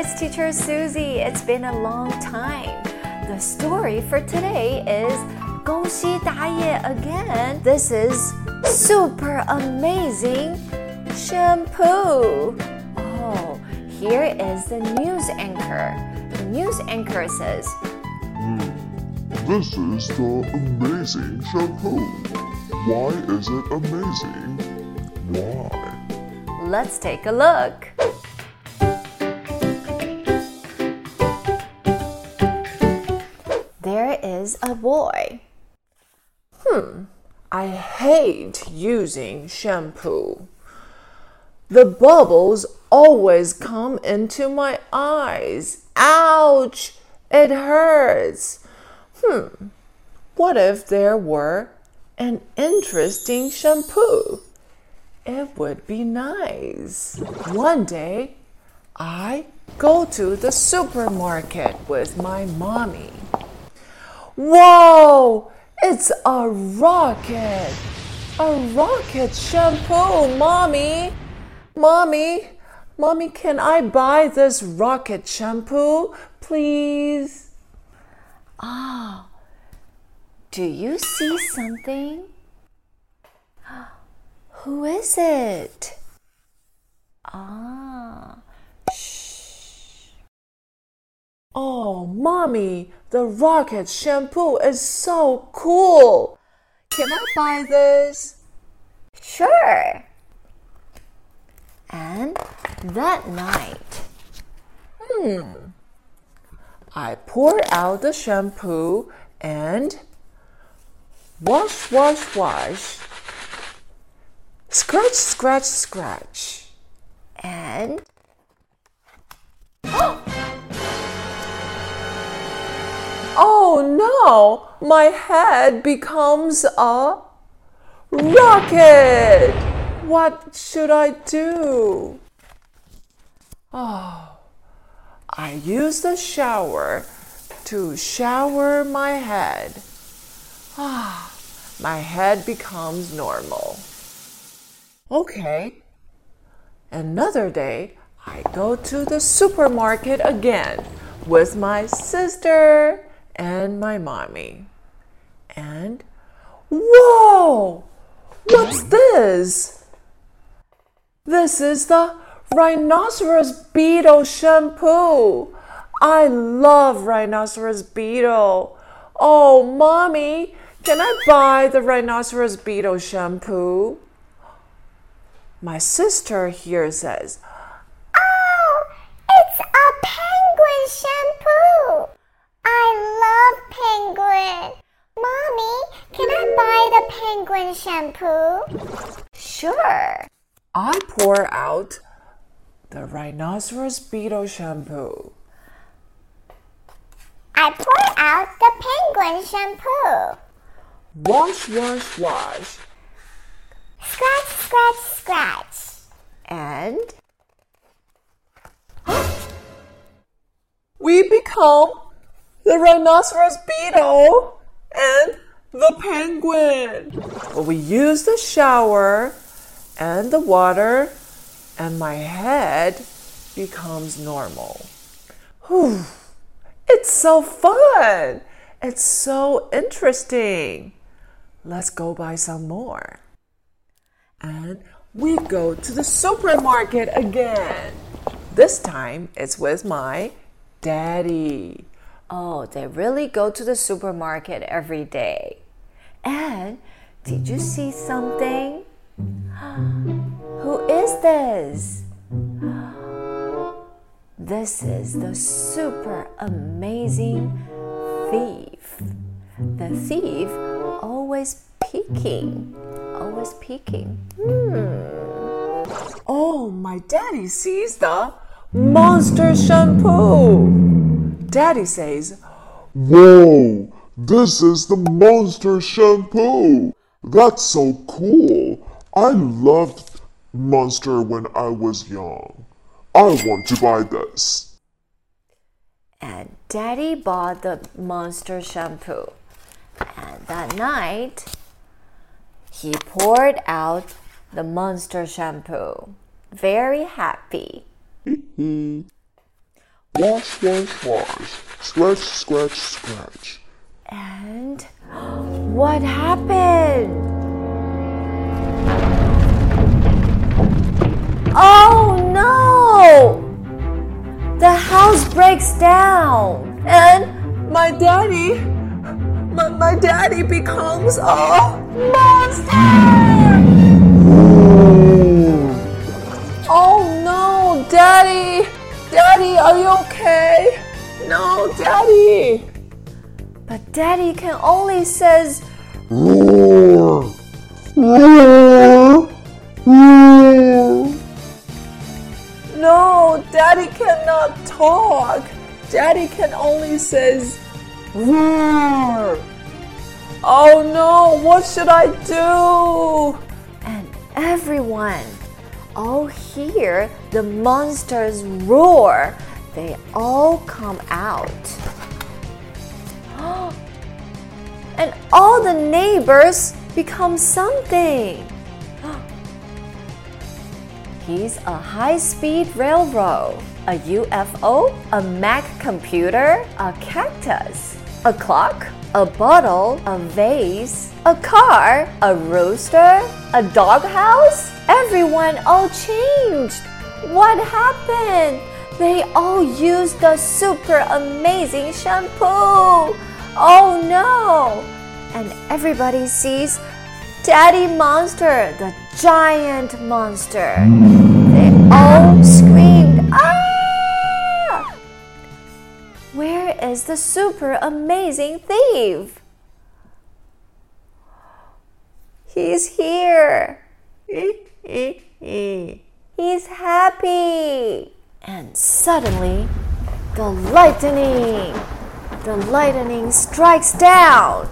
it's teacher Susie. It's been a long time. The story for today is 宫西达也 again. This is super amazing shampoo. Oh, here is the news anchor. The news anchor says, hmm, This is the amazing shampoo. Why is it amazing? Why? Let's take a look. Is a boy. Hmm, I hate using shampoo. The bubbles always come into my eyes. Ouch! It hurts. Hmm. What if there were an interesting shampoo? It would be nice. One day, I go to the supermarket with my mommy. Whoa! It's a rocket! A rocket shampoo, mommy! Mommy, mommy, can I buy this rocket shampoo, please? Ah. Do you see something? Who is it? Ah, shh. Oh, mommy, the rocket shampoo is so cool! Can I buy this? sure. And that night, hmm, I pour out the shampoo and wash, wash, wash. Scratch, scratch, scratch. and Oh no, my head becomes a rocket. What should I do? Oh, I use the shower to shower my head. Ah, my head becomes normal. Okay. Another day, I go to the supermarket again with my sister and my mommy. And whoa! What's this? This is the rhinoceros beetle shampoo. I love rhinoceros beetle. Oh, mommy, can I buy the rhinoceros beetle shampoo? My sister here says, Oh, it's a penguin shampoo. I love penguin. Mommy, can I buy the penguin shampoo? sure. I pour out the rhinoceros beetle shampoo. I pour out the penguin shampoo. Wash, wash, wash. Scratch, scratch, scratch. And We become the rhinoceros beetle and the penguin. Well, we use the shower and the water, and my head becomes normal. Whew. It's so fun. It's so interesting. Let's go buy some more. And we go to the supermarket again. This time it's with my daddy. oh, they really go to the supermarket every day. And did you see something? Who is this? This is the super amazing thief. The thief always peeking, always peeking. Hmm. Oh, my daddy sees the monster shampoo. Daddy says, Whoa! This is the monster shampoo! That's so cool! I loved Monster when I was young. I want to buy this. And Daddy bought the monster shampoo. And that night, he poured out the monster shampoo. Very happy. Wash, wash, wash. Scratch, scratch, scratch. And what happened? Oh no! The house breaks down and My daddy, my, my daddy becomes a monster. Oh no, daddy, daddy, are you okay? No, daddy. But daddy can only says Roar! Roar! Roar! No, daddy cannot talk. Daddy can only says roar. Oh no, what should I do? and everyone all hear the monsters roar. They all come out. And all the neighbors become something. He's a high speed railroad, a UFO, a Mac computer, a cactus, a clock, a bottle, a vase, a car, a rooster, a doghouse. Everyone all changed. What happened? They all used the super amazing shampoo. Oh no! And everybody sees Daddy Monster, the giant monster. They all screamed, Ah! Where is the super amazing thief? He's here. He's happy. And suddenly, the lightning, the lightning strikes down.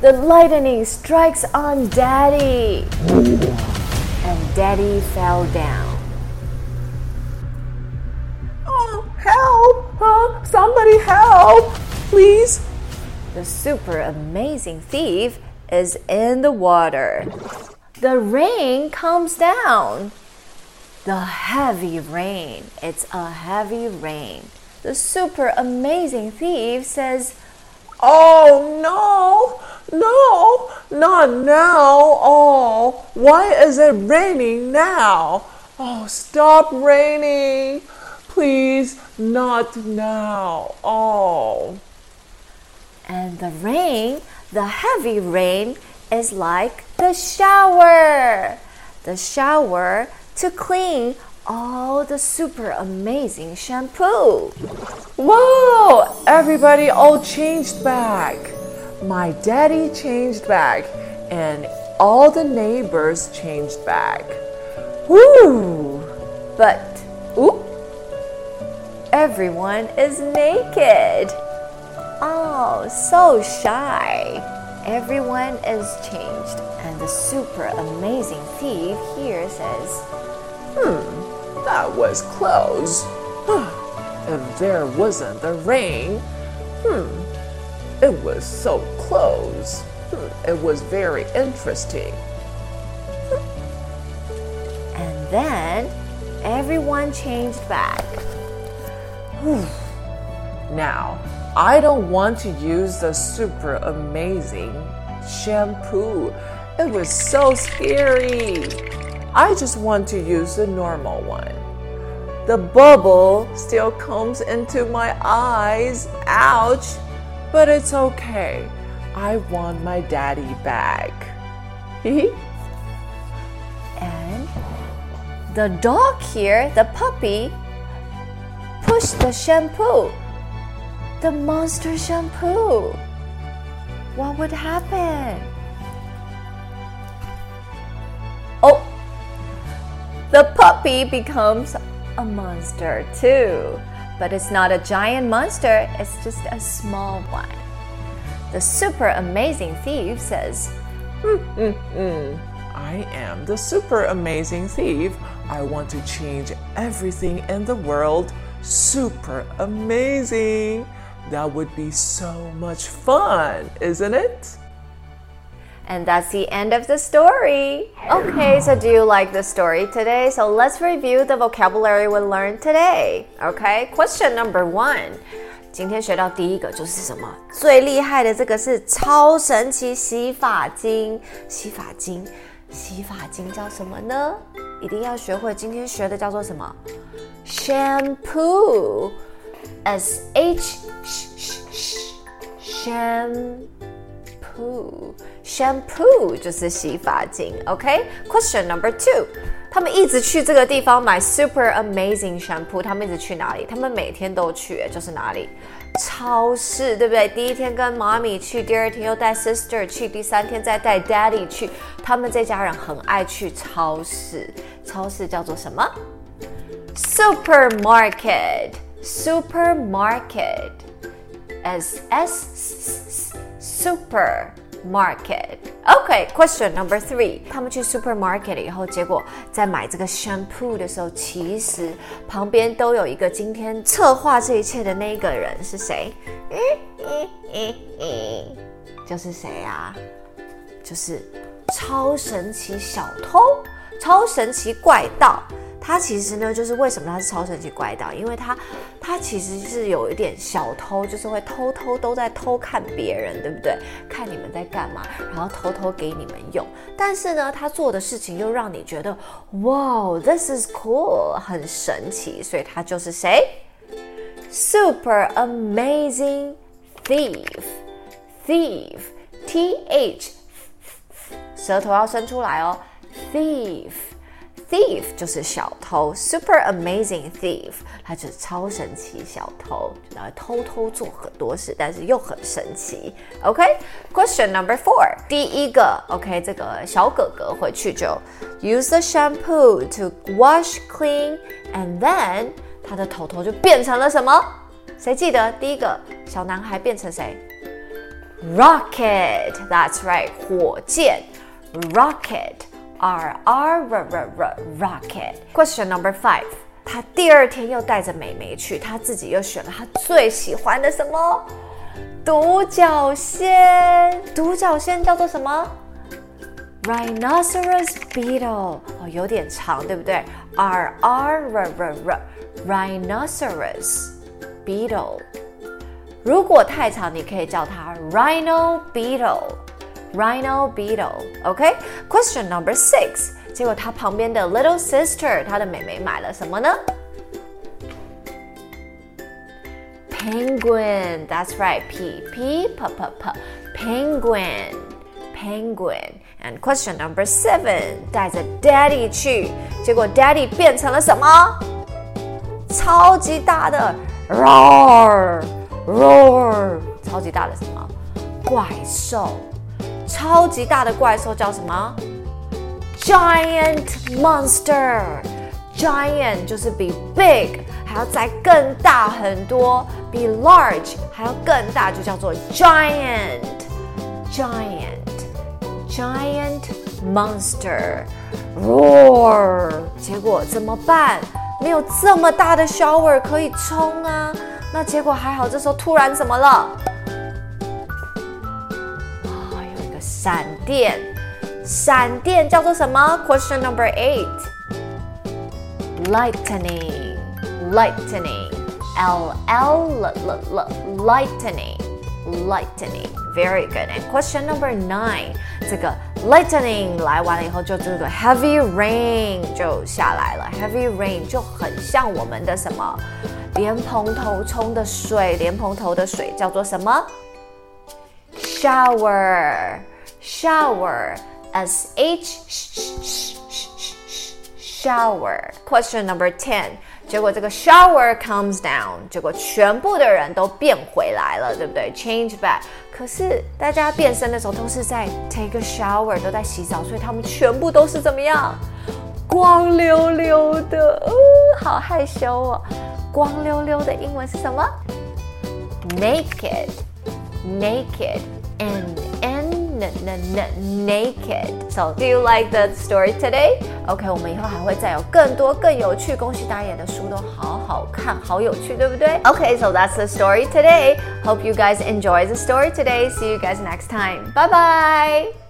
The lightning strikes on Daddy. And Daddy fell down. Oh, help! Huh? Somebody help! Please. The super amazing thief is in the water. The rain comes down. The heavy rain. It's a heavy rain. The super amazing thief says, Oh no, no, not now. Oh, why is it raining now? Oh, stop raining. Please, not now. Oh. and the rain, the heavy rain, is like the shower. The shower to clean all the super amazing shampoo. Whoa! Everybody all changed back. My daddy changed back, and all the neighbors changed back. Woo! But, oop, everyone is naked. Oh, so shy. Everyone is changed, and the super amazing thief here says, That was close. if there wasn't the rain, hmm, it was so close. Hmm, it was very interesting. and then everyone changed back. Now, I don't want to use the super amazing shampoo. It was so scary. I just want to use the normal one. The bubble still comes into my eyes. Ouch. But it's okay. I want my daddy back. And the dog here, the puppy, pushed the shampoo. The monster shampoo. What would happen? The puppy becomes a monster too. But it's not a giant monster, it's just a small one. The super amazing thief says, hmm, hmm, hmm. I am the super amazing thief. I want to change everything in the world super amazing. That would be so much fun, isn't it? And that's the end of the story. Okay, so do you like the story today? So let's review the vocabulary we learned today. Okay, question number one. 今天学到第一个就是什么？最厉害的这个是超神奇洗发精。洗发精，洗发精叫什么呢？一定要学会。今天学的叫做什么？Shampoo。S H shampoo。 Shampoo 就是洗发精，OK？Question、number two，他们一直去这个地方买 super amazing shampoo，他们一直去哪里？他们每天都去，就是哪里？超市，对不对？第一天跟妈咪去，第二天又带 sister 去，第三天再带 daddy 去。他们这家人很爱去超市，超市叫做什么？Supermarket，supermarket，S S super market. Okay, question number three. 他们去 supermarket 以后，结果在买这个 shampoo 的时候，其实旁边都有一个今天策划这一切的那个人是谁？嗯嗯嗯嗯，就是谁啊？就是超神奇小偷，超神奇怪盗。他其实呢，就是为什么他是超神奇怪盗？因为他，他其实是有一点小偷，就是会偷偷都在偷看别人，对不对？看你们在干嘛，然后偷偷给你们用。但是呢，他做的事情又让你觉得，哇，this is cool，很神奇。所以他就是谁？Super amazing thief，thief，T H，舌头要伸出来哦，thief。Thief 就是小偷，super amazing thief，他就是超神奇小偷，然后偷偷做很多事，但是又很神奇。OK，question number four，第一个 OK，这个小哥哥回去就 use the shampoo to wash clean，and then 他的头头就变成了什么？谁记得第一个小男孩变成谁？Rocket，that's right，火箭，rocket。R R R R R rocket. Question number five. 他第二天又带着美眉去，他自己又选了他最喜欢的什么？独角仙。独角仙叫做什么？Rhinoceros beetle。哦，有点长，对不对？R R R R R rhinoceros beetle。如果太长，你可以叫它 Rhino beetle。 Rhino beetle，OK？Question number six，结果他旁边的 little sister，他的妹妹买了什么呢？Penguin，that's right，P P P P P，penguin，penguin。And question number seven，带着 Daddy 去，结果 Daddy 变成了什么？超级大的 roar，roar，超级大的什么？怪兽。 超级大的怪兽叫什么？Giant monster。Giant 就是比 big 还要再更大很多，比 large 还要更大，就叫做 giant。Giant。Giant monster。Roar。结果怎么办？没有这么大的 shower 可以冲啊。那结果还好，这时候突然怎么了？闪电，闪电叫做什么？Question number eight. Lightning, lightning, L L L L lightning, lightning. Very good. And question number nine. 这个 lightning 来完了以后，就这个 heavy rain 就下来了。Heavy rain 就很像我们的什么？莲蓬头冲的水，莲蓬头的水叫做什么？Shower。 shower s h shower. Question number ten. 结果这个 shower comes down，结果全部的人都变回来了，对不对？Change back。可是大家变身的时候都是在 take a shower，都在洗澡，所以他们全部都是怎么样？光溜溜的，哦，好害羞哦。光溜溜的英文是什么？Naked, naked and naked. So, do you like the story today? OK，我们以后还会再有更多更有趣。宫西达也的书都好好看，好有趣，对不对？OK，so that's the story today. Hope you guys enjoy the story today. See you guys next time. Bye bye.